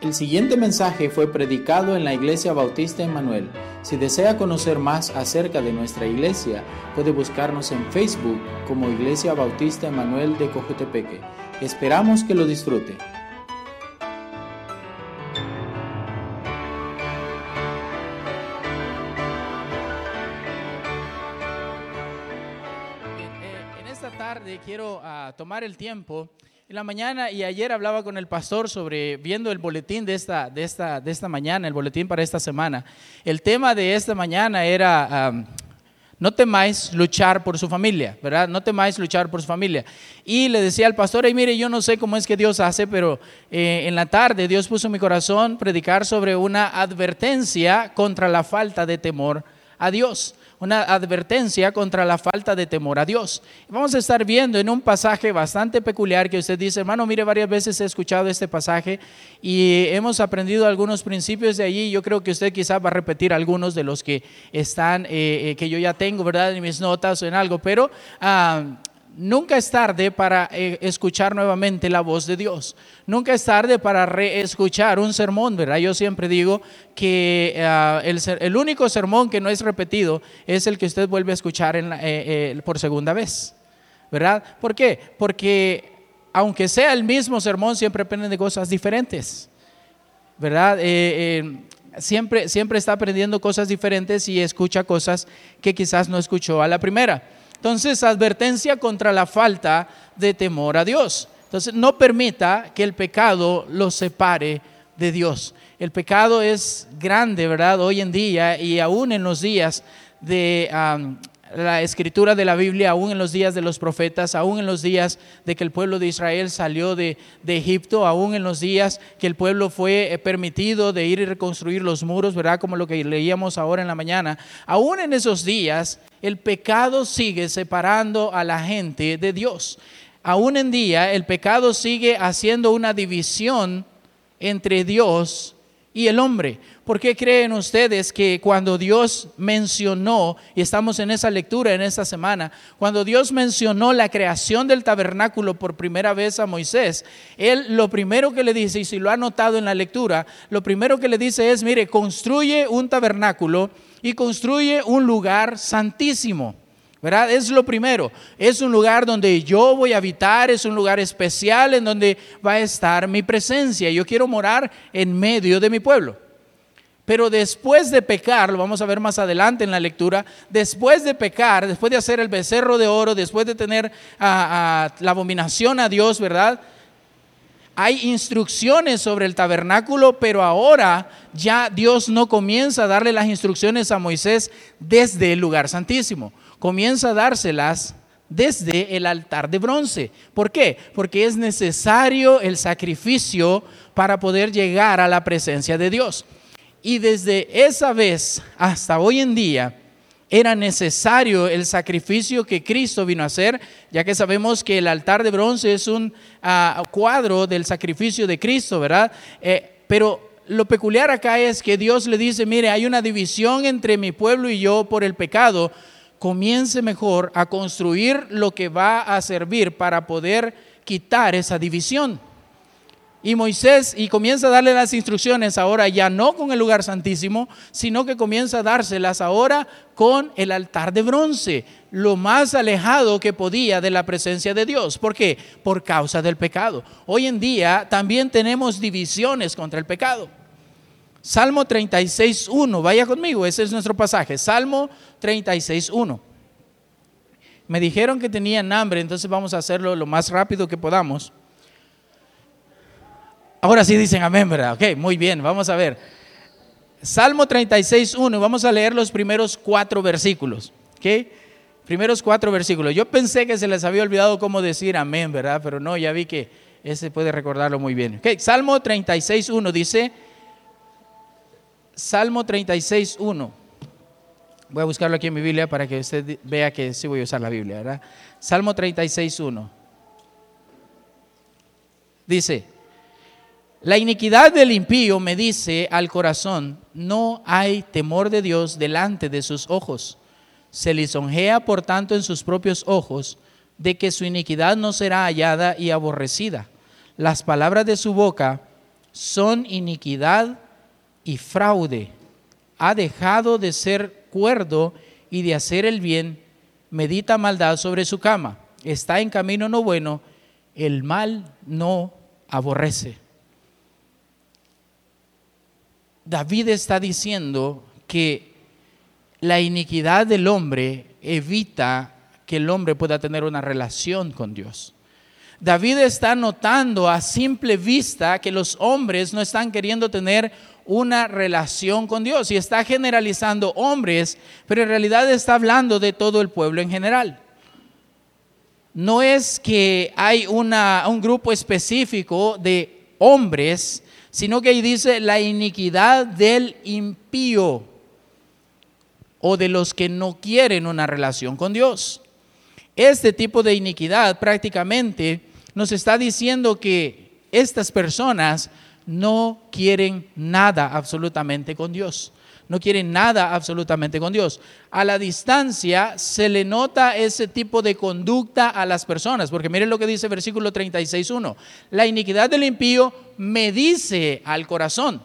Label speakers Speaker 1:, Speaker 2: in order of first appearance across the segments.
Speaker 1: El siguiente mensaje fue predicado en la Iglesia Bautista Emanuel. Si desea conocer más acerca de nuestra iglesia, puede buscarnos en Facebook como Iglesia Bautista Emanuel de Cojutepeque. Esperamos que lo disfrute. En esta tarde quiero ah, tomar el tiempo en la mañana y ayer hablaba con el pastor sobre viendo el boletín de esta, de esta, de esta mañana, el boletín para esta semana. El tema de esta mañana era, no temáis luchar por su familia, ¿verdad? No temáis luchar por su familia. Y le decía al pastor, y mire, yo no sé cómo es que Dios hace, pero eh, en la tarde Dios puso mi corazón predicar sobre una advertencia contra la falta de temor a Dios una advertencia contra la falta de temor a Dios. Vamos a estar viendo en un pasaje bastante peculiar que usted dice, hermano, mire, varias veces he escuchado este pasaje y hemos aprendido algunos principios de allí. Yo creo que usted quizás va a repetir algunos de los que están, eh, eh, que yo ya tengo, ¿verdad? En mis notas o en algo, pero... Ah, Nunca es tarde para eh, escuchar nuevamente la voz de Dios. Nunca es tarde para reescuchar un sermón, ¿verdad? Yo siempre digo que ah, el, único sermón que no es repetido es el que usted vuelve a escuchar eh, eh, por segunda vez, ¿verdad? ¿Por qué? Porque aunque sea el mismo sermón, siempre aprenden de cosas diferentes, ¿verdad? siempre, siempre está aprendiendo cosas diferentes y escucha cosas que quizás no escuchó a la primera. Entonces, advertencia contra la falta de temor a Dios. Entonces, no permita que el pecado lo separe de Dios. El pecado es grande, ¿verdad? Hoy en día y aún en los días de la escritura de la Biblia, aún en los días de los profetas, aún en los días de que el pueblo de Israel salió de, Egipto, aún en los días que el pueblo fue eh, permitido de ir y reconstruir los muros, ¿verdad? Como lo que leíamos ahora en la mañana. Aún en esos días, el pecado sigue separando a la gente de Dios. Aún en día el pecado sigue haciendo una división entre Dios y el hombre. ¿Por qué creen ustedes que cuando Dios mencionó, y estamos en esa lectura en esta semana, cuando Dios mencionó la creación del tabernáculo por primera vez a Moisés, él lo primero que le dice, y si lo ha notado en la lectura, lo primero que le dice es, mire, construye un tabernáculo y construye un lugar santísimo. ¿verdad? Es lo primero. Es un lugar donde yo voy a habitar, es un lugar especial en donde va a estar mi presencia. Yo quiero morar en medio de mi pueblo. Pero después de pecar, lo vamos a ver más adelante en la lectura, después de pecar, después de hacer el becerro de oro, después de tener la abominación a Dios, ¿verdad? Hay instrucciones sobre el tabernáculo, pero ahora ya Dios no comienza a darle las instrucciones a Moisés desde el lugar santísimo comienza a dárselas desde el altar de bronce. ¿Por qué? Porque es necesario el sacrificio para poder llegar a la presencia de Dios. Y desde esa vez hasta hoy en día era necesario el sacrificio que Cristo vino a hacer, ya que sabemos que el altar de bronce es un ah, cuadro del sacrificio de Cristo, ¿verdad? Eh, pero lo peculiar acá es que Dios le dice, mire, hay una división entre mi pueblo y yo por el pecado, comience mejor a construir lo que va a servir para poder quitar esa división. Y Moisés, y comienza a darle las instrucciones ahora ya no con el lugar santísimo, sino que comienza a dárselas ahora con el altar de bronce, lo más alejado que podía de la presencia de Dios. ¿Por qué? Por causa del pecado. Hoy en día también tenemos divisiones contra el pecado. Salmo 36.1, vaya conmigo, ese es nuestro pasaje. Salmo 36.1. Me dijeron que tenían hambre, entonces vamos a hacerlo lo más rápido que podamos. Ahora sí dicen amén, ¿verdad? Ok, muy bien, vamos a ver. Salmo 36.1, vamos a leer los primeros cuatro versículos. ¿Ok? Primeros cuatro versículos. Yo pensé que se les había olvidado cómo decir amén, ¿verdad? Pero no, ya vi que ese puede recordarlo muy bien. Ok, Salmo 36.1 dice Salmo 36, 1. Voy a buscarlo aquí en mi Biblia para que usted vea que sí voy a usar la Biblia, ¿verdad? Salmo 36, 1. Dice, la iniquidad del impío me dice al corazón, no hay temor de Dios delante de sus ojos. Se lisonjea por tanto en sus propios ojos de que su iniquidad no será hallada y aborrecida. Las palabras de su boca son iniquidad y fraude. Ha dejado de ser cuerdo y de hacer el bien, medita maldad sobre su cama, está en camino no bueno, el mal no aborrece. David está diciendo que la iniquidad del hombre evita que el hombre pueda tener una relación con Dios. David está notando a simple vista que los hombres no están queriendo tener una relación con Dios y está generalizando hombres, pero en realidad está hablando de todo el pueblo en general. No es que hay una, un grupo específico de hombres, sino que ahí dice la iniquidad del impío o de los que no quieren una relación con Dios. Este tipo de iniquidad prácticamente nos está diciendo que estas personas no quieren nada absolutamente con Dios. No quieren nada absolutamente con Dios. A la distancia se le nota ese tipo de conducta a las personas, porque miren lo que dice versículo 36.1. La iniquidad del impío me dice al corazón.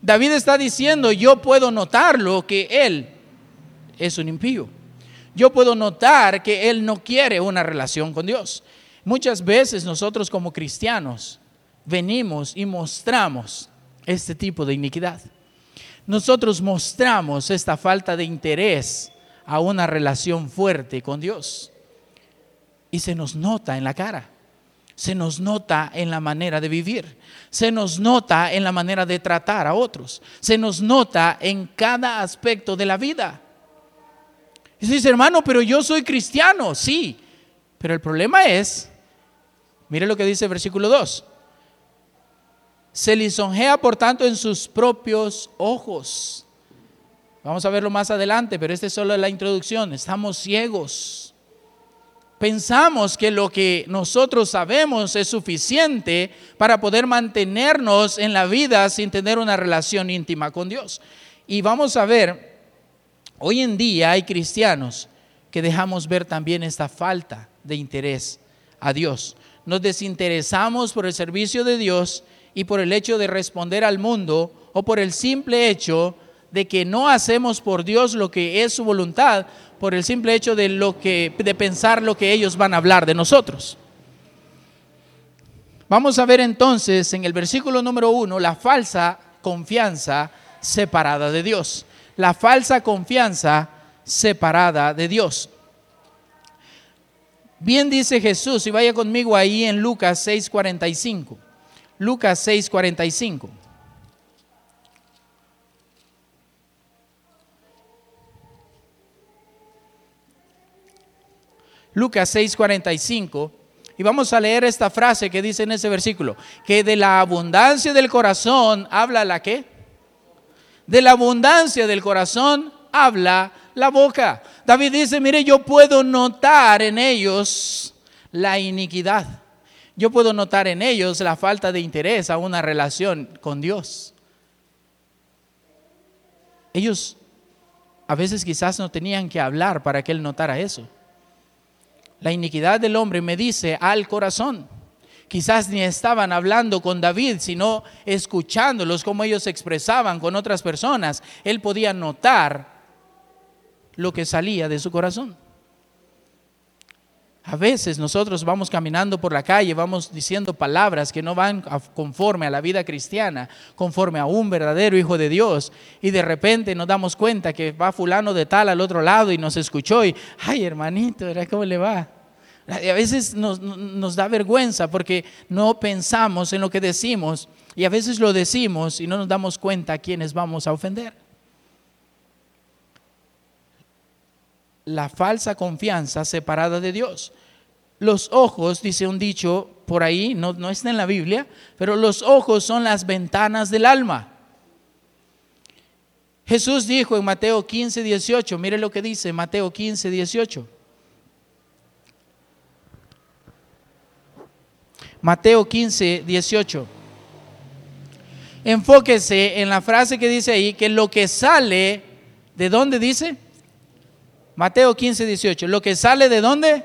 Speaker 1: David está diciendo, yo puedo notarlo que él es un impío. Yo puedo notar que él no quiere una relación con Dios. Muchas veces nosotros como cristianos venimos y mostramos este tipo de iniquidad. Nosotros mostramos esta falta de interés a una relación fuerte con Dios. Y se nos nota en la cara, se nos nota en la manera de vivir, se nos nota en la manera de tratar a otros, se nos nota en cada aspecto de la vida. Y dice, hermano, pero yo soy cristiano, sí, pero el problema es, mire lo que dice el versículo 2, se lisonjea por tanto en sus propios ojos. Vamos a verlo más adelante, pero esta es solo la introducción. Estamos ciegos. Pensamos que lo que nosotros sabemos es suficiente para poder mantenernos en la vida sin tener una relación íntima con Dios. Y vamos a ver, hoy en día hay cristianos que dejamos ver también esta falta de interés a Dios. Nos desinteresamos por el servicio de Dios y por el hecho de responder al mundo o por el simple hecho de que no hacemos por Dios lo que es su voluntad, por el simple hecho de lo que de pensar lo que ellos van a hablar de nosotros. Vamos a ver entonces en el versículo número uno la falsa confianza separada de Dios. La falsa confianza separada de Dios. Bien dice Jesús, y vaya conmigo ahí en Lucas 6:45. Lucas 6:45. Lucas 6:45. Y vamos a leer esta frase que dice en ese versículo, que de la abundancia del corazón habla la qué? De la abundancia del corazón habla la boca. David dice, mire, yo puedo notar en ellos la iniquidad yo puedo notar en ellos la falta de interés a una relación con Dios. Ellos a veces quizás no tenían que hablar para que él notara eso. La iniquidad del hombre me dice al corazón. Quizás ni estaban hablando con David, sino escuchándolos como ellos expresaban con otras personas. Él podía notar lo que salía de su corazón. A veces nosotros vamos caminando por la calle, vamos diciendo palabras que no van conforme a la vida cristiana, conforme a un verdadero hijo de Dios, y de repente nos damos cuenta que va fulano de tal al otro lado y nos escuchó y, ay hermanito, ¿cómo le va? A veces nos, nos da vergüenza porque no pensamos en lo que decimos y a veces lo decimos y no nos damos cuenta a quienes vamos a ofender. La falsa confianza separada de Dios. Los ojos, dice un dicho por ahí, no, no está en la Biblia, pero los ojos son las ventanas del alma. Jesús dijo en Mateo 15, 18, mire lo que dice Mateo 15, 18. Mateo 15, 18. Enfóquese en la frase que dice ahí, que lo que sale, ¿de dónde dice? Mateo 15, 18. Lo que sale de dónde?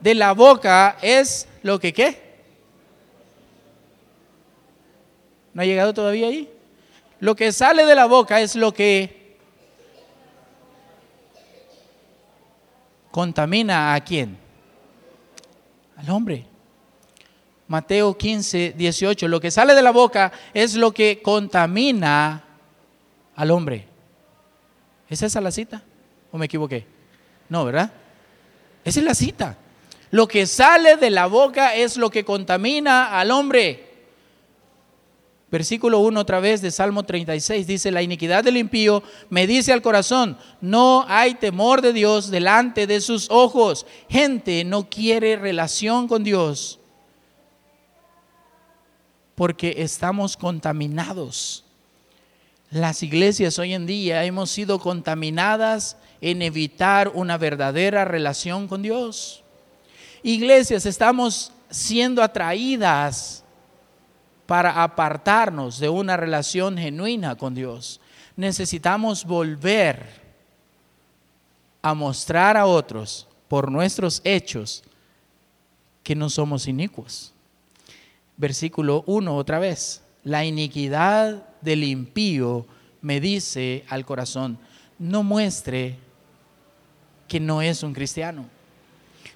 Speaker 1: De la boca es lo que qué? ¿No ha llegado todavía ahí? Lo que sale de la boca es lo que contamina a quién? Al hombre. Mateo 15, 18. Lo que sale de la boca es lo que contamina al hombre. ¿Es esa la cita? ¿O me equivoqué? No, ¿verdad? Esa es la cita. Lo que sale de la boca es lo que contamina al hombre. Versículo 1 otra vez de Salmo 36 dice, la iniquidad del impío me dice al corazón, no hay temor de Dios delante de sus ojos. Gente no quiere relación con Dios porque estamos contaminados. Las iglesias hoy en día hemos sido contaminadas en evitar una verdadera relación con Dios. Iglesias, estamos siendo atraídas para apartarnos de una relación genuina con Dios. Necesitamos volver a mostrar a otros por nuestros hechos que no somos inicuos. Versículo 1 otra vez. La iniquidad del impío me dice al corazón, no muestre que no es un cristiano.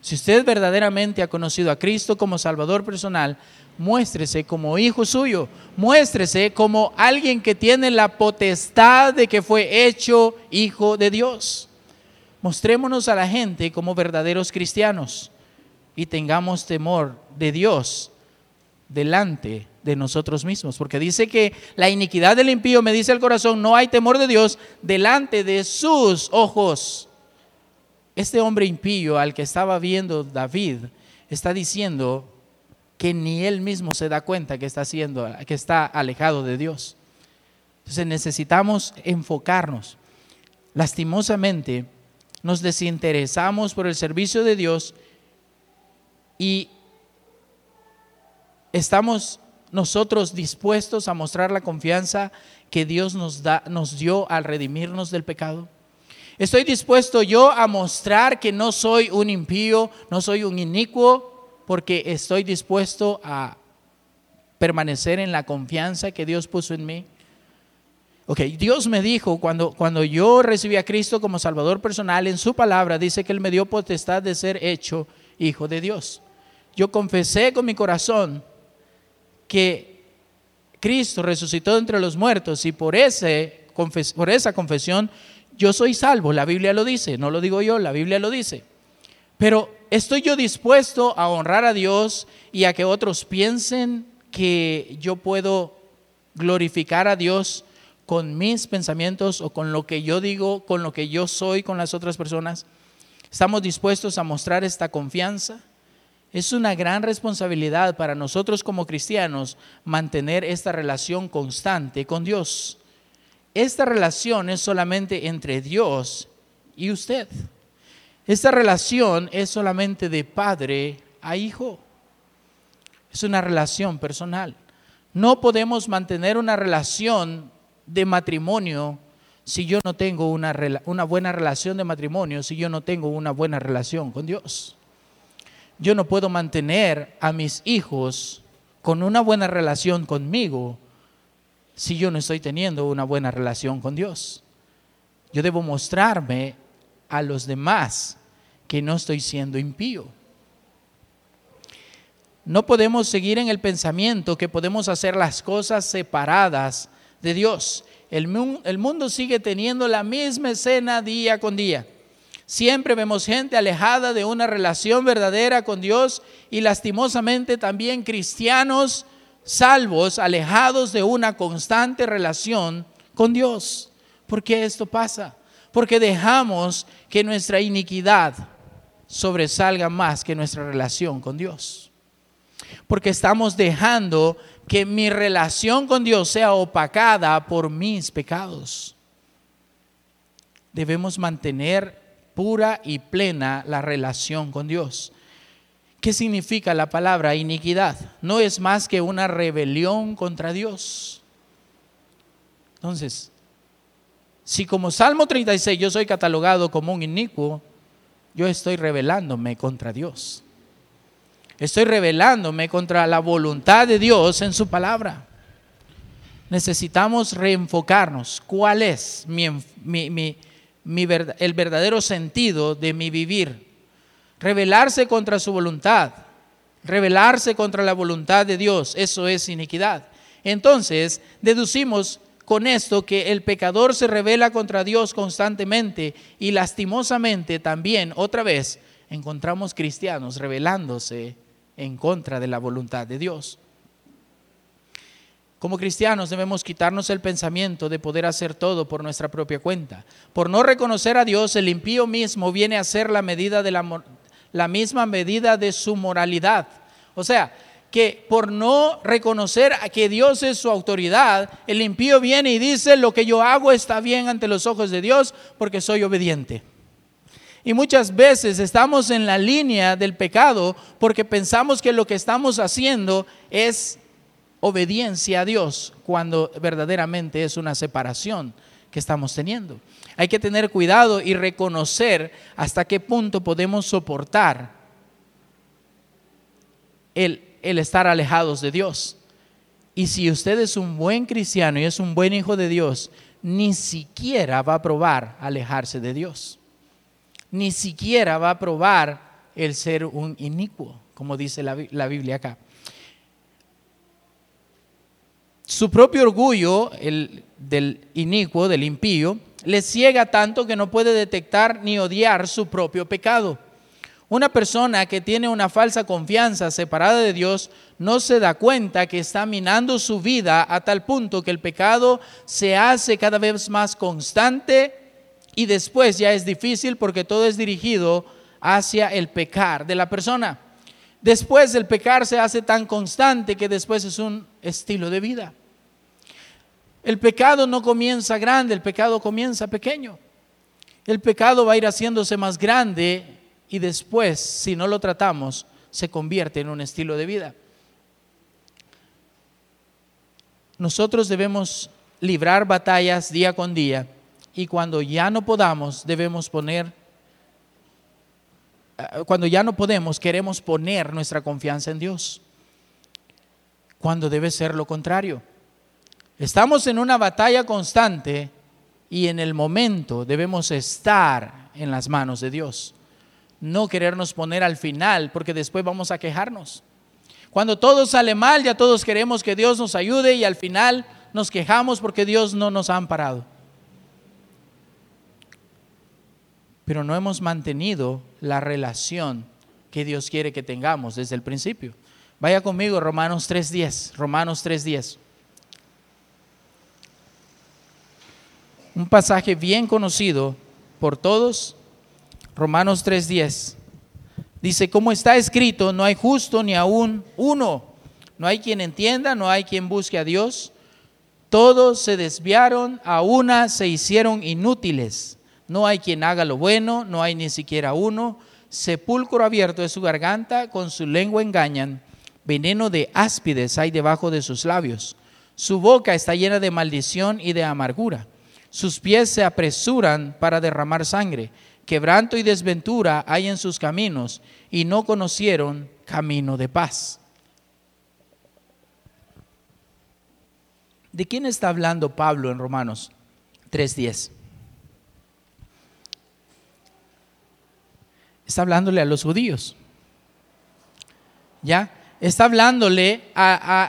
Speaker 1: Si usted verdaderamente ha conocido a Cristo como Salvador personal, muéstrese como hijo suyo, muéstrese como alguien que tiene la potestad de que fue hecho hijo de Dios. Mostrémonos a la gente como verdaderos cristianos y tengamos temor de Dios delante de nosotros mismos, porque dice que la iniquidad del impío me dice el corazón, no hay temor de Dios delante de sus ojos. Este hombre impío al que estaba viendo David está diciendo que ni él mismo se da cuenta que está haciendo, que está alejado de Dios. Entonces necesitamos enfocarnos. Lastimosamente nos desinteresamos por el servicio de Dios y estamos nosotros dispuestos a mostrar la confianza que Dios nos, da, nos dio al redimirnos del pecado? ¿Estoy dispuesto yo a mostrar que no soy un impío, no soy un inicuo, porque estoy dispuesto a permanecer en la confianza que Dios puso en mí? Ok, Dios me dijo cuando, cuando yo recibí a Cristo como Salvador personal, en su palabra dice que Él me dio potestad de ser hecho hijo de Dios. Yo confesé con mi corazón que Cristo resucitó entre los muertos y por, ese, por esa confesión yo soy salvo, la Biblia lo dice, no lo digo yo, la Biblia lo dice. Pero ¿estoy yo dispuesto a honrar a Dios y a que otros piensen que yo puedo glorificar a Dios con mis pensamientos o con lo que yo digo, con lo que yo soy con las otras personas? ¿Estamos dispuestos a mostrar esta confianza? Es una gran responsabilidad para nosotros como cristianos mantener esta relación constante con Dios. Esta relación es solamente entre Dios y usted. Esta relación es solamente de padre a hijo. Es una relación personal. No podemos mantener una relación de matrimonio si yo no tengo una, una buena relación de matrimonio, si yo no tengo una buena relación con Dios yo no puedo mantener a mis hijos con una buena relación conmigo si yo no estoy teniendo una buena relación con Dios. Yo debo mostrarme a los demás que no estoy siendo impío. No podemos seguir en el pensamiento que podemos hacer las cosas separadas de Dios. El, mundo sigue teniendo la misma escena día con día. Siempre vemos gente alejada de una relación verdadera con Dios y lastimosamente también cristianos salvos, alejados de una constante relación con Dios. ¿Por qué esto pasa? Porque dejamos que nuestra iniquidad sobresalga más que nuestra relación con Dios. Porque estamos dejando que mi relación con Dios sea opacada por mis pecados. Debemos mantener pura y plena la relación con Dios. ¿Qué significa la palabra iniquidad? No es más que una rebelión contra Dios. Entonces, si como Salmo 36 yo soy catalogado como un inicuo, yo estoy rebelándome contra Dios. Estoy rebelándome contra la voluntad de Dios en su palabra. necesitamos reenfocarnos. ¿Cuál es el verdadero sentido de mi vivir? Rebelarse contra su voluntad, rebelarse contra la voluntad de Dios, eso es iniquidad. Entonces, deducimos con esto que el pecador se revela contra Dios constantemente y lastimosamente también, otra vez, encontramos cristianos rebelándose en contra de la voluntad de Dios. Como cristianos debemos quitarnos el pensamiento de poder hacer todo por nuestra propia cuenta. Por no reconocer a Dios, el impío mismo viene a ser la medida de la, la misma medida de su moralidad. O sea, que por no reconocer a que Dios es su autoridad, el impío viene y dice, lo que yo hago está bien ante los ojos de Dios porque soy obediente. Y muchas veces estamos en la línea del pecado porque pensamos que lo que estamos haciendo es obediencia a Dios cuando verdaderamente es una separación que estamos teniendo. Hay que tener cuidado y reconocer hasta qué punto podemos soportar el, el estar alejados de Dios. Y si usted es un buen cristiano y es un buen hijo de Dios, ni siquiera va a probar alejarse de Dios. Ni siquiera va a probar el ser un inicuo, como dice la, la Biblia acá. Su propio orgullo, el del inicuo, del impío, le ciega tanto que no puede detectar ni odiar su propio pecado. Una persona que tiene una falsa confianza separada de Dios no se da cuenta que está minando su vida a tal punto que el pecado se hace cada vez más constante y después ya es difícil porque todo es dirigido hacia el pecar de la persona. Después el pecar se hace tan constante que después es un estilo de vida. El pecado no comienza grande, el pecado comienza pequeño. El pecado va a ir haciéndose más grande y después, si no lo tratamos, se convierte en un estilo de vida. Nosotros debemos librar batallas día con día y cuando ya no podamos, debemos poner, eh, cuando ya no podemos, queremos poner nuestra confianza en Dios, cuando debe ser lo contrario. Estamos en una batalla constante y en el momento debemos estar en las manos de Dios. No querernos poner al final porque después vamos a quejarnos. Cuando todo sale mal, ya todos queremos que Dios nos ayude y al final nos quejamos porque Dios no nos ha amparado. Pero no hemos mantenido la relación que Dios quiere que tengamos desde el principio. Vaya conmigo, Romanos 3.10. Romanos 3.10. un pasaje bien conocido por todos, Romanos 3:10. Dice, como está escrito, no hay justo ni aún uno, no hay quien entienda, no hay quien busque a Dios. Todos se desviaron, a una se hicieron inútiles. No hay quien haga lo bueno, no hay ni siquiera uno. Sepulcro abierto de su garganta, con su lengua engañan. Veneno de áspides hay debajo de sus labios. Su boca está llena de maldición y de amargura. Sus pies se apresuran para derramar sangre. Quebranto y desventura hay en sus caminos y no conocieron camino de paz. ¿De quién está hablando Pablo en Romanos 3.10? Está hablándole a los judíos. ¿Ya? Está hablándole,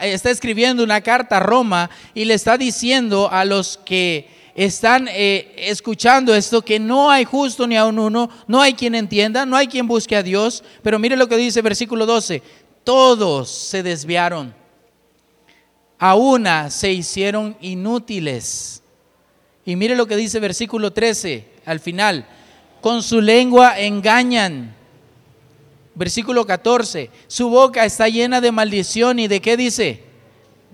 Speaker 1: está escribiendo una carta a Roma y le está diciendo a los que están eh, escuchando esto, que no hay justo ni aun uno, no hay quien entienda, no hay quien busque a Dios. Pero mire lo que dice versículo 12, todos se desviaron, a una se hicieron inútiles. Y mire lo que dice versículo 13 al final, con su lengua engañan. Versículo 14, su boca está llena de maldición y de qué dice?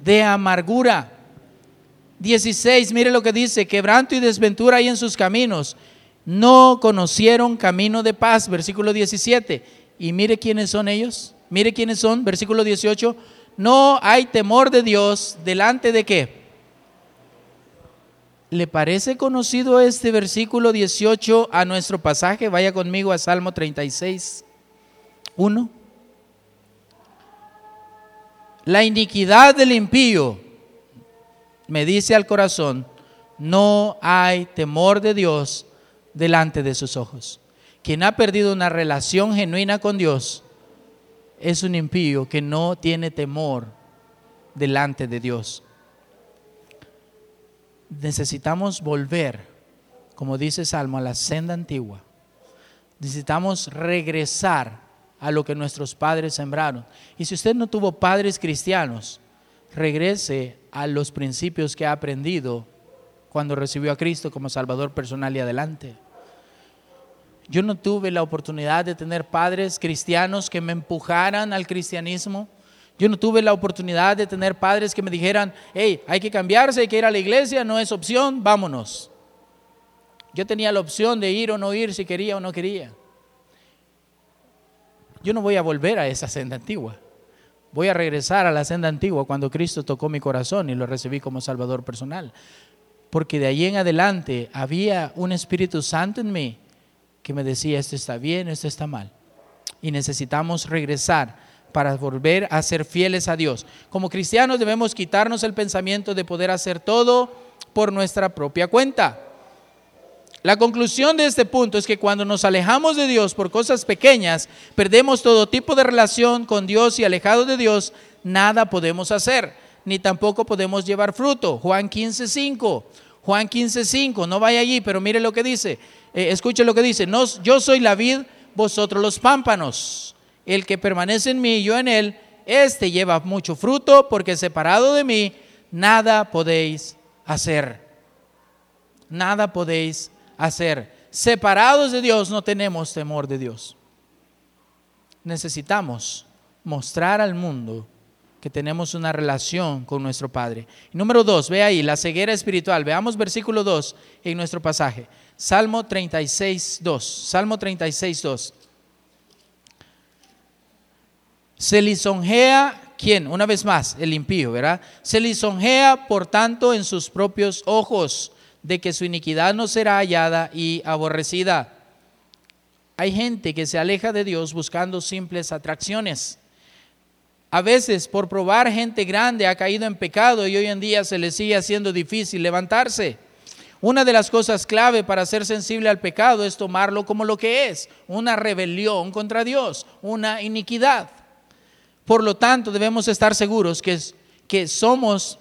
Speaker 1: De amargura. 16, mire lo que dice, quebranto y desventura hay en sus caminos. No conocieron camino de paz, versículo 17. Y mire quiénes son ellos, mire quiénes son, versículo 18. No hay temor de Dios delante de qué. ¿Le parece conocido este versículo 18 a nuestro pasaje? Vaya conmigo a Salmo 36, 1. La iniquidad del impío me dice al corazón, no hay temor de Dios delante de sus ojos. Quien ha perdido una relación genuina con Dios es un impío que no tiene temor delante de Dios. Necesitamos volver, como dice Salmo, a la senda antigua. Necesitamos regresar a lo que nuestros padres sembraron. Y si usted no tuvo padres cristianos, regrese a los principios que ha aprendido cuando recibió a Cristo como Salvador personal y adelante. Yo no tuve la oportunidad de tener padres cristianos que me empujaran al cristianismo. Yo no tuve la oportunidad de tener padres que me dijeran, hey, hay que cambiarse, hay que ir a la iglesia, no es opción, vámonos. Yo tenía la opción de ir o no ir, si quería o no quería. Yo no voy a volver a esa senda antigua. Voy a regresar a la senda antigua cuando Cristo tocó mi corazón y lo recibí como Salvador personal. Porque de ahí en adelante había un Espíritu Santo en mí que me decía, esto está bien, esto está mal. Y necesitamos regresar para volver a ser fieles a Dios. Como cristianos debemos quitarnos el pensamiento de poder hacer todo por nuestra propia cuenta. La conclusión de este punto es que cuando nos alejamos de Dios por cosas pequeñas, perdemos todo tipo de relación con Dios y alejados de Dios, nada podemos hacer, ni tampoco podemos llevar fruto. Juan 15:5. Juan 15:5, no vaya allí, pero mire lo que dice. Eh, escuche lo que dice, yo soy la vid, vosotros los pámpanos. El que permanece en mí y yo en él, este lleva mucho fruto, porque separado de mí, nada podéis hacer. Nada podéis hacer. Separados de Dios no tenemos temor de Dios. Necesitamos mostrar al mundo que tenemos una relación con nuestro Padre. número dos, ve ahí, la ceguera espiritual. Veamos versículo 2 en nuestro pasaje. Salmo 36, 2. Salmo 36, 2. Se lisonjea, ¿quién? Una vez más, el impío, ¿verdad? Se lisonjea, por tanto, en sus propios ojos, de que su iniquidad no será hallada y aborrecida. Hay gente que se aleja de Dios buscando simples atracciones. A veces por probar gente grande ha caído en pecado y hoy en día se le sigue haciendo difícil levantarse. Una de las cosas clave para ser sensible al pecado es tomarlo como lo que es, una rebelión contra Dios, una iniquidad. Por lo tanto, debemos estar seguros que, que somos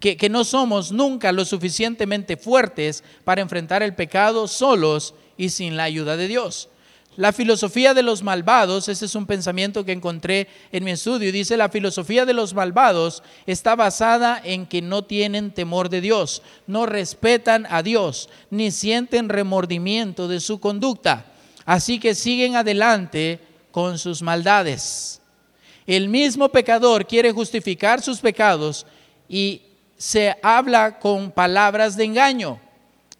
Speaker 1: que, no somos nunca lo suficientemente fuertes para enfrentar el pecado solos y sin la ayuda de Dios. La filosofía de los malvados, ese es un pensamiento que encontré en mi estudio, dice la filosofía de los malvados está basada en que no tienen temor de Dios, no respetan a Dios, ni sienten remordimiento de su conducta, así que siguen adelante con sus maldades. El mismo pecador quiere justificar sus pecados y se habla con palabras de engaño.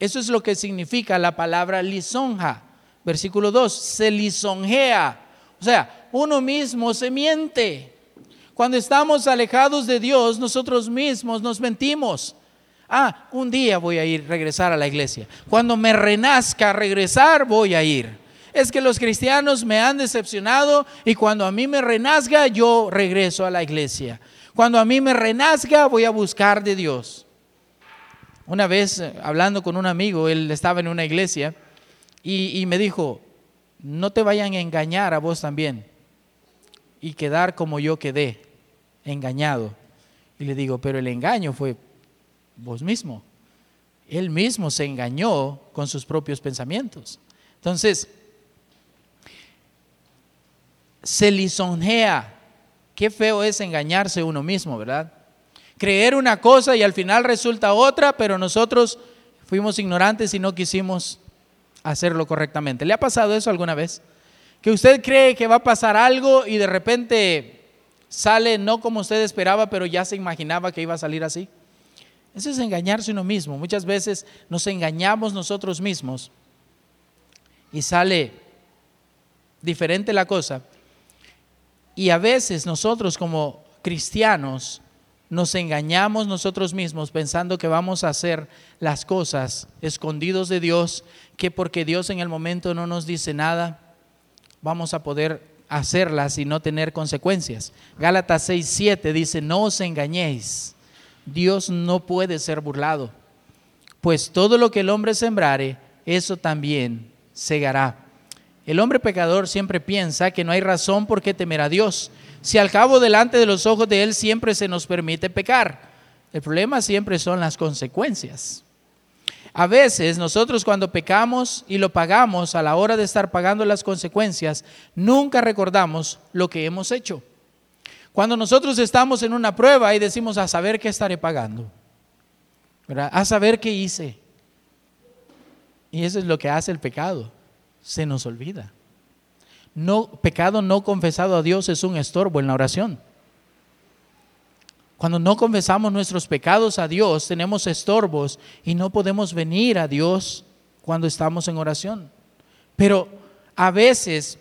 Speaker 1: Eso es lo que significa la palabra lisonja Versículo 2, se lisonjea. O sea, uno mismo se miente. Cuando estamos alejados de Dios, nosotros mismos nos mentimos. Ah, un día voy a ir, regresar a la iglesia. Cuando me renazca regresar, voy a ir. Es que los cristianos me han decepcionado y cuando a mí me renazca, yo regreso a la iglesia. Cuando a mí me renazca, voy a buscar de Dios. Una vez, eh, hablando con un amigo, él estaba en una iglesia y, me dijo, no te vayan a engañar a vos también y quedar como yo quedé, engañado. Y le digo, pero el engaño fue vos mismo. Él mismo se engañó con sus propios pensamientos. Entonces, se lisonjea. Qué feo es engañarse uno mismo, ¿verdad? Creer una cosa y al final resulta otra, pero nosotros fuimos ignorantes y no quisimos hacerlo correctamente. ¿Le ha pasado eso alguna vez? Que usted cree que va a pasar algo y de repente sale no como usted esperaba, pero ya se imaginaba que iba a salir así. Eso es engañarse uno mismo. Muchas veces nos engañamos nosotros mismos y sale diferente la cosa. Y a veces nosotros como cristianos nos engañamos nosotros mismos pensando que vamos a hacer las cosas escondidos de Dios, que porque Dios en el momento no nos dice nada, vamos a poder hacerlas y no tener consecuencias. Gálatas 6:7 dice, no os engañéis, Dios no puede ser burlado, pues todo lo que el hombre sembrare, eso también segará. El hombre pecador siempre piensa que no hay razón por qué temer a Dios, si al cabo delante de los ojos de Él siempre se nos permite pecar. El problema siempre son las consecuencias. A veces nosotros cuando pecamos y lo pagamos a la hora de estar pagando las consecuencias, nunca recordamos lo que hemos hecho. Cuando nosotros estamos en una prueba y decimos a saber qué estaré pagando, a saber qué hice. Y eso es lo que hace el pecado, se nos olvida. No, pecado no confesado a Dios es un estorbo en la oración. Cuando no confesamos nuestros pecados a Dios, tenemos estorbos y no podemos venir a Dios cuando estamos en oración. Pero a veces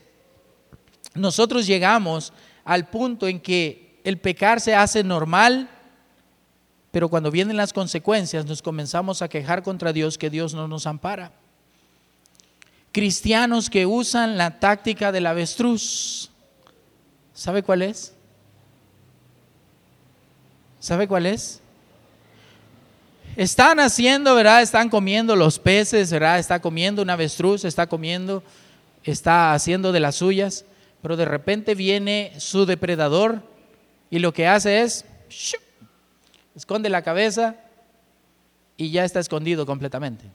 Speaker 1: nosotros llegamos al punto en que el pecar se hace normal, pero cuando vienen las consecuencias nos comenzamos a quejar contra Dios que Dios no nos ampara. Cristianos que usan la táctica del avestruz, ¿sabe cuál es? ¿Sabe cuál es? Están haciendo, ¿verdad? Están comiendo los peces, ¿verdad? Está comiendo una avestruz, está comiendo, está haciendo de las suyas, pero de repente viene su depredador y lo que hace es, esconde la cabeza y ya está escondido completamente,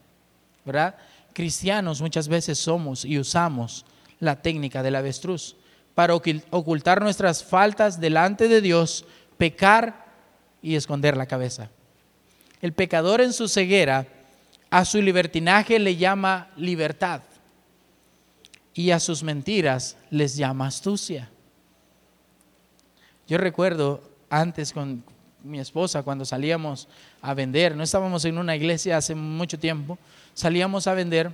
Speaker 1: ¿verdad? Cristianos muchas veces somos y usamos la técnica del avestruz para ocultar nuestras faltas delante de Dios, pecar y esconder la cabeza. El pecador en su ceguera a su libertinaje le llama libertad y a sus mentiras les llama astucia. Yo recuerdo antes con mi esposa cuando salíamos a vender, no estábamos en una iglesia hace mucho tiempo, salíamos a vender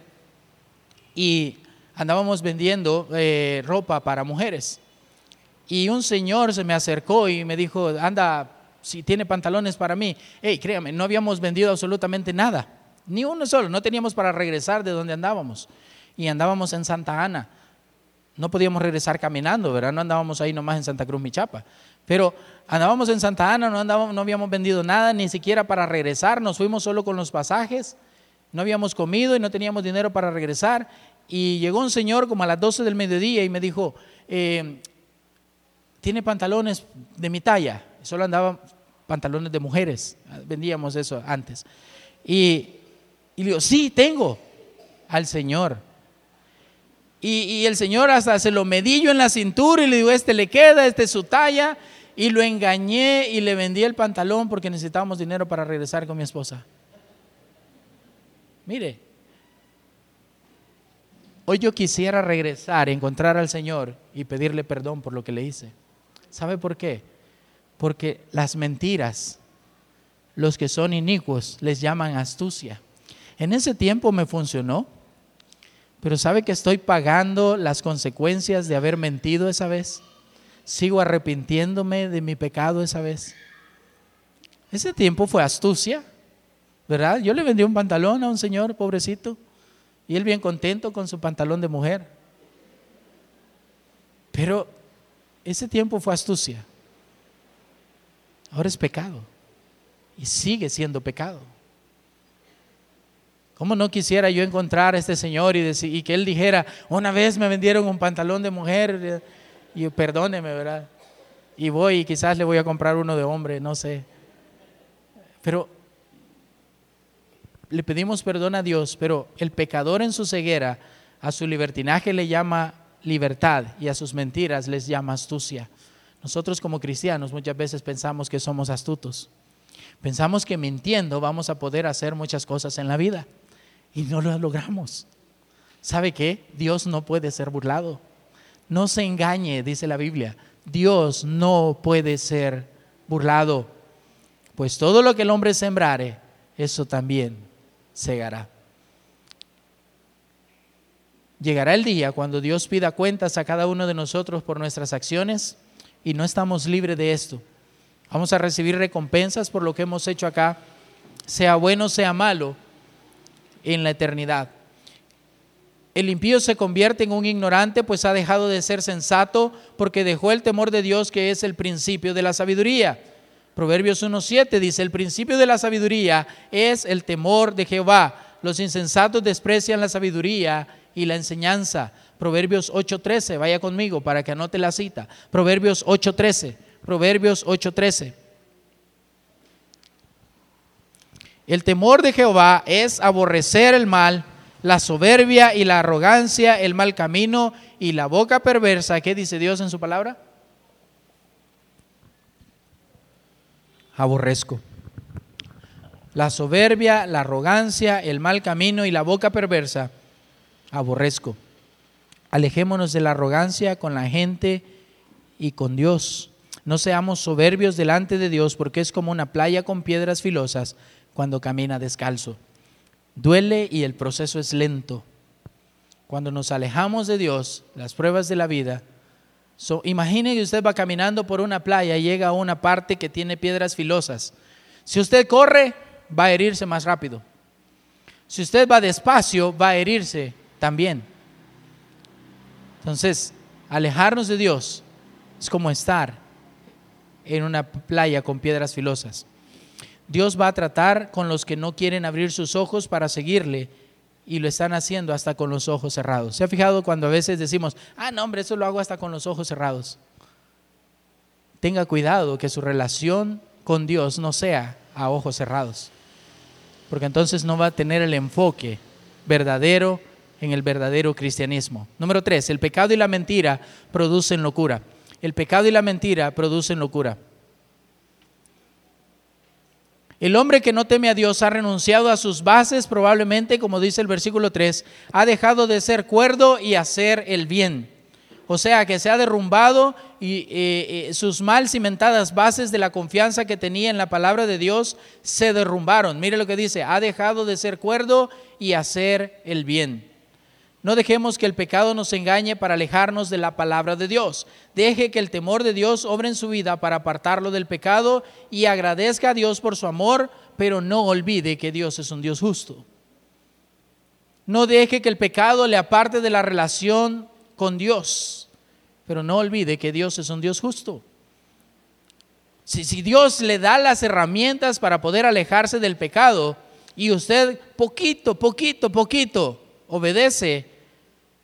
Speaker 1: y andábamos vendiendo eh, ropa para mujeres. Y un señor se me acercó y me dijo, anda, si tiene pantalones para mí. Hey, créame, no habíamos vendido absolutamente nada, ni uno solo, no teníamos para regresar de donde andábamos. Y andábamos en Santa Ana. No podíamos regresar caminando, ¿verdad? No andábamos ahí nomás en Santa Cruz, Michapa. Pero andábamos en Santa Ana, no, andábamos, no habíamos vendido nada, ni siquiera para regresar, nos fuimos solo con los pasajes, no habíamos comido y no teníamos dinero para regresar. Y llegó un señor como a las 12 del mediodía y me dijo, eh, ¿tiene pantalones de mi talla? Solo andaba pantalones de mujeres, vendíamos eso antes. Y, y le digo, sí, tengo al Señor. Y, el Señor hasta se lo medillo en la cintura y le digo, este le queda, este es su talla. Y lo engañé y le vendí el pantalón porque necesitábamos dinero para regresar con mi esposa. Mire, hoy yo quisiera regresar, encontrar al Señor y pedirle perdón por lo que le hice. ¿Sabe por qué? Porque las mentiras, los que son inicuos, les llaman astucia. En ese tiempo me funcionó, pero ¿sabe que estoy pagando las consecuencias de haber mentido esa vez? Sigo arrepintiéndome de mi pecado esa vez. Ese tiempo fue astucia, ¿verdad? Yo le vendí un pantalón a un señor, pobrecito, y él bien contento con su pantalón de mujer. Pero ese tiempo fue astucia. Ahora es pecado. Y sigue siendo pecado. ¿Cómo no quisiera yo encontrar a este señor y, y que él dijera, una vez me vendieron un pantalón de mujer y perdóneme, ¿verdad? Y voy y quizás le voy a comprar uno de hombre, no sé. Pero le pedimos perdón a Dios, pero el pecador en su ceguera a su libertinaje le llama libertad y a sus mentiras les llama astucia. Nosotros como cristianos muchas veces pensamos que somos astutos. Pensamos que mintiendo vamos a poder hacer muchas cosas en la vida y no lo logramos. ¿Sabe qué? Dios no puede ser burlado. No se engañe, dice la Biblia. Dios no puede ser burlado. Pues todo lo que el hombre sembrare, eso también segará. Llegará el día cuando Dios pida cuentas a cada uno de nosotros por nuestras acciones y no estamos libres de esto. Vamos a recibir recompensas por lo que hemos hecho acá, sea bueno, sea malo, en la eternidad. El impío se convierte en un ignorante, pues ha dejado de ser sensato porque dejó el temor de Dios, que es el principio de la sabiduría. Proverbios 1.7 dice, el principio de la sabiduría es el temor de Jehová. Los insensatos desprecian la sabiduría y la enseñanza. Proverbios 8.13, vaya conmigo para que anote la cita. Proverbios 8.13, Proverbios 8.13. El temor de Jehová es aborrecer el mal, la soberbia y la arrogancia, el mal camino y la boca perversa. ¿Qué dice Dios en su palabra? Aborrezco. La soberbia, la arrogancia, el mal camino y la boca perversa, aborrezco. Alejémonos de la arrogancia con la gente y con Dios. No seamos soberbios delante de Dios porque es como una playa con piedras filosas cuando camina descalzo. Duele y el proceso es lento. Cuando nos alejamos de Dios, las pruebas de la vida, imagine que usted va caminando por una playa y llega a una parte que tiene piedras filosas. Si usted corre, va a herirse más rápido. Si usted va despacio, va a herirse también. Entonces, alejarnos de Dios es como estar en una playa con piedras filosas. Dios va a tratar con los que no quieren abrir sus ojos para seguirle y lo están haciendo hasta con los ojos cerrados. ¿Se ha fijado cuando a veces decimos, ah, no, hombre, eso lo hago hasta con los ojos cerrados? Tenga cuidado que su relación con Dios no sea a ojos cerrados, porque entonces no va a tener el enfoque verdadero en el verdadero cristianismo. Número tres, el pecado y la mentira producen locura. El pecado y la mentira producen locura. El hombre que no teme a Dios ha renunciado a sus bases, probablemente, como dice el versículo 3, ha dejado de ser cuerdo y hacer el bien. O sea, que se ha derrumbado y eh, eh, sus mal cimentadas bases de la confianza que tenía en la palabra de Dios se derrumbaron. Mire lo que dice, ha dejado de ser cuerdo y hacer el bien. No dejemos que el pecado nos engañe para alejarnos de la palabra de Dios. Deje que el temor de Dios obre en su vida para apartarlo del pecado y agradezca a Dios por su amor, pero no olvide que Dios es un Dios justo. No deje que el pecado le aparte de la relación con Dios, pero no olvide que Dios es un Dios justo. Si, si Dios le da las herramientas para poder alejarse del pecado y usted poquito, poquito, poquito obedece,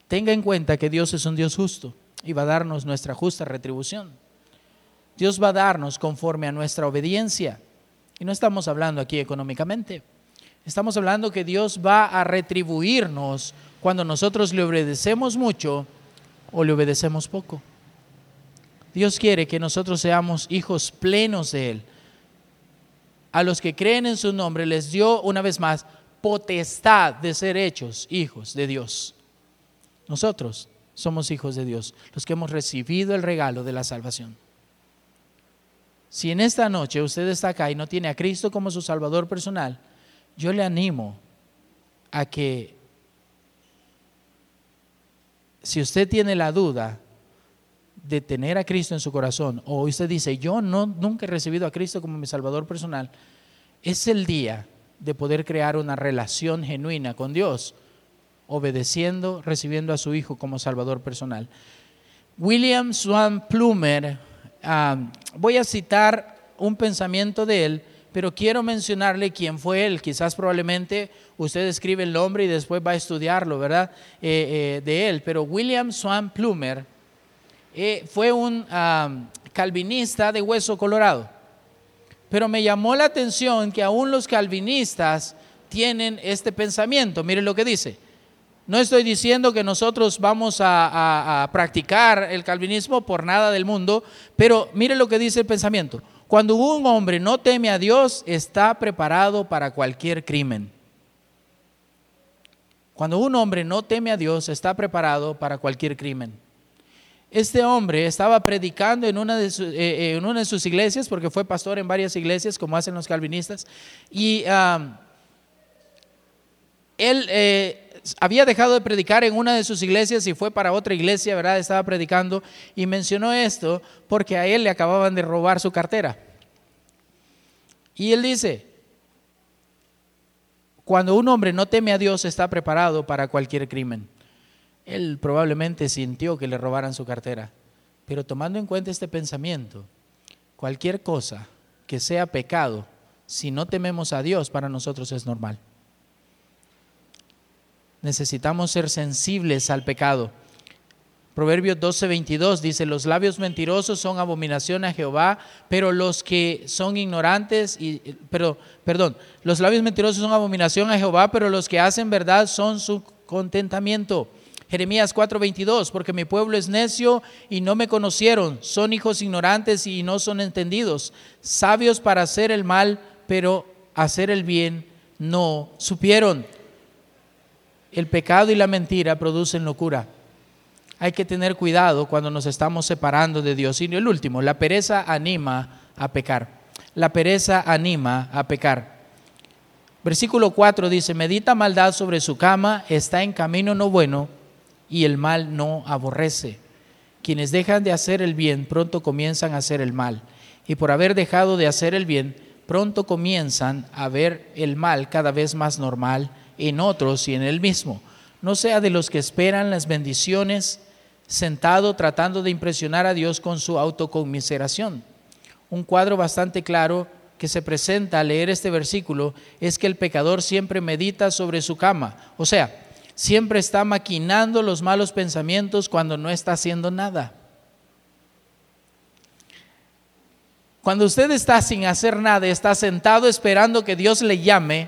Speaker 1: tenga en cuenta que Dios es un Dios justo y va a darnos nuestra justa retribución. Dios va a darnos conforme a nuestra obediencia. Y no estamos hablando aquí económicamente. Estamos hablando que Dios va a retribuirnos cuando nosotros le obedecemos mucho o le obedecemos poco. Dios quiere que nosotros seamos hijos plenos de Él. A los que creen en su nombre les dio una vez más potestad de ser hechos hijos de Dios. Nosotros somos hijos de Dios, los que hemos recibido el regalo de la salvación. Si en esta noche usted está acá y no tiene a Cristo como su Salvador personal, yo le animo a que si usted tiene la duda de tener a Cristo en su corazón, o usted dice, yo no, nunca he recibido a Cristo como mi Salvador personal, es el día de poder crear una relación genuina con Dios, obedeciendo, recibiendo a su Hijo como Salvador personal. William Swan Plumer, voy a citar un pensamiento de él, pero quiero mencionarle quién fue él. Quizás probablemente usted escribe el nombre y después va a estudiarlo, ¿verdad? Eh, eh, de él. Pero William Swan Plumer eh, fue un calvinista de Hueso Colorado. Pero me llamó la atención que aún los calvinistas tienen este pensamiento. Miren lo que dice. No estoy diciendo que nosotros vamos a, practicar el calvinismo por nada del mundo, pero miren lo que dice el pensamiento. Cuando un hombre no teme a Dios, está preparado para cualquier crimen. Cuando un hombre no teme a Dios, está preparado para cualquier crimen este hombre estaba predicando en una, de eh, eh, en una de sus iglesias, porque fue pastor en varias iglesias, como hacen los calvinistas, y él eh, había dejado de predicar en una de sus iglesias y fue para otra iglesia, ¿verdad? Estaba predicando y mencionó esto porque a él le acababan de robar su cartera. Y él dice, cuando un hombre no teme a Dios está preparado para cualquier crimen. Él probablemente sintió que le robaran su cartera, pero tomando en cuenta este pensamiento, cualquier cosa que sea pecado, si no tememos a Dios, para nosotros es normal. Necesitamos ser sensibles al pecado. Proverbios 12:22 dice, los labios mentirosos son abominación a Jehová, pero los que son ignorantes, y, pero, perdón, los labios mentirosos son abominación a Jehová, pero los que hacen verdad son su contentamiento. Jeremías 4:22, porque mi pueblo es necio y no me conocieron, son hijos ignorantes y no son entendidos, sabios para hacer el mal, pero hacer el bien no supieron. El pecado y la mentira producen locura hay que tener cuidado cuando nos estamos separando de Dios. Y el último, la pereza anima a pecar. La pereza anima a pecar. Versículo 4 dice, medita maldad sobre su cama, está en camino no bueno y el mal no aborrece. Quienes dejan de hacer el bien pronto comienzan a hacer el mal. Y por haber dejado de hacer el bien, pronto comienzan a ver el mal cada vez más normal en otros y en él mismo. No sea de los que esperan las bendiciones sentado tratando de impresionar a Dios con su autoconmiseración. Un cuadro bastante claro que se presenta al leer este versículo es que el pecador siempre medita sobre su cama, o sea, siempre está maquinando los malos pensamientos cuando no está haciendo nada. Cuando usted está sin hacer nada, está sentado esperando que Dios le llame,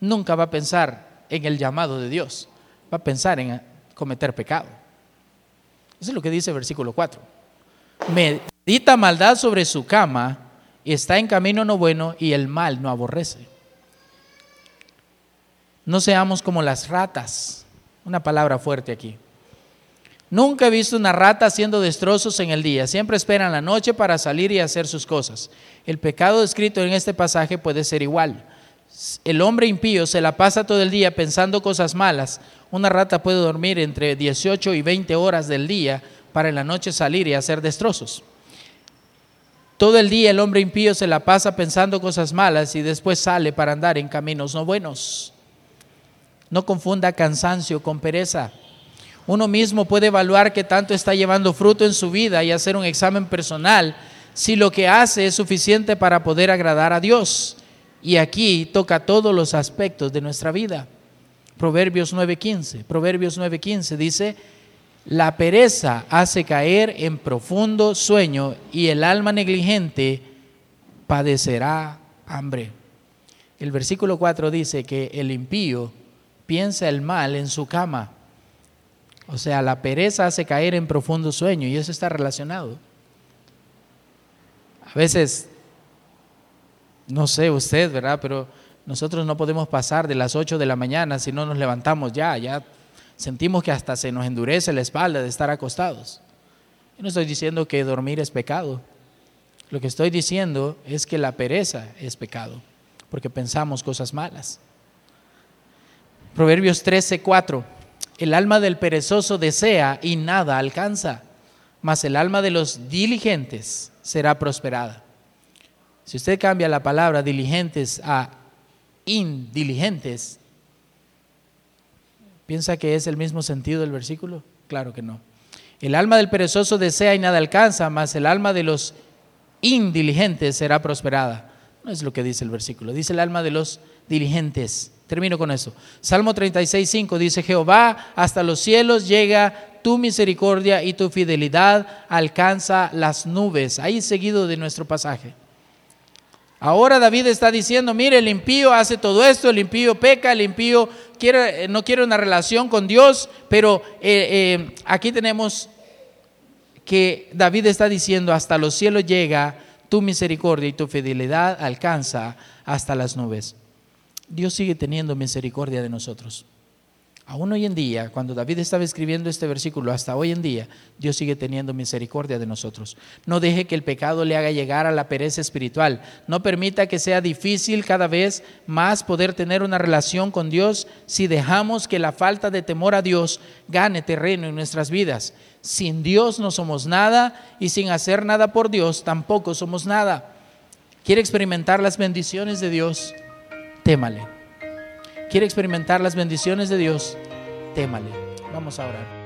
Speaker 1: nunca va a pensar en el llamado de Dios, va a pensar en cometer pecado. Eso es lo que dice el versículo 4. Medita maldad sobre su cama, está en camino no bueno y el mal no aborrece. No seamos como las ratas. Una palabra fuerte aquí. Nunca he visto una rata haciendo destrozos en el día. Siempre esperan la noche para salir y hacer sus cosas. El pecado descrito en este pasaje puede ser igual. El hombre impío se la pasa todo el día pensando cosas malas. Una rata puede dormir entre 18 y 20 horas del día para en la noche salir y hacer destrozos. Todo el día el hombre impío se la pasa pensando cosas malas y después sale para andar en caminos no buenos. No confunda cansancio con pereza. Uno mismo puede evaluar qué tanto está llevando fruto en su vida y hacer un examen personal si lo que hace es suficiente para poder agradar a Dios. Y aquí toca todos los aspectos de nuestra vida. Proverbios 9:15. Proverbios 9:15 dice, la pereza hace caer en profundo sueño y el alma negligente padecerá hambre. El versículo 4 dice que el impío piensa el mal en su cama. O sea, la pereza hace caer en profundo sueño y eso está relacionado. A veces no sé usted, ¿verdad? Pero nosotros no podemos pasar de las 8 de la mañana si no nos levantamos ya, ya sentimos que hasta se nos endurece la espalda de estar acostados. Yo no estoy diciendo que dormir es pecado. Lo que estoy diciendo es que la pereza es pecado, porque pensamos cosas malas. Proverbios 13, 4. El alma del perezoso desea y nada alcanza, mas el alma de los diligentes será prosperada. Si usted cambia la palabra diligentes a indiligentes, ¿piensa que es el mismo sentido del versículo? Claro que no. El alma del perezoso desea y nada alcanza, mas el alma de los indiligentes será prosperada. No es lo que dice el versículo, dice el alma de los diligentes. Termino con eso. Salmo 36, 5 dice, Jehová, hasta los cielos llega tu misericordia y tu fidelidad alcanza las nubes. Ahí seguido de nuestro pasaje. Ahora David está diciendo, mire, el impío hace todo esto, el impío peca, el impío quiere, no quiere una relación con Dios, pero eh, eh, aquí tenemos que David está diciendo, hasta los cielos llega tu misericordia y tu fidelidad alcanza hasta las nubes. Dios sigue teniendo misericordia de nosotros. Aún hoy en día, cuando David estaba escribiendo este versículo, hasta hoy en día, Dios sigue teniendo misericordia de nosotros. No deje que el pecado le haga llegar a la pereza espiritual. No permita que sea difícil cada vez más poder tener una relación con Dios si dejamos que la falta de temor a Dios gane terreno en nuestras vidas. Sin Dios no somos nada y sin hacer nada por Dios tampoco somos nada. ¿Quiere experimentar las bendiciones de Dios? Témale quiere experimentar las bendiciones de Dios, témale. Vamos a orar.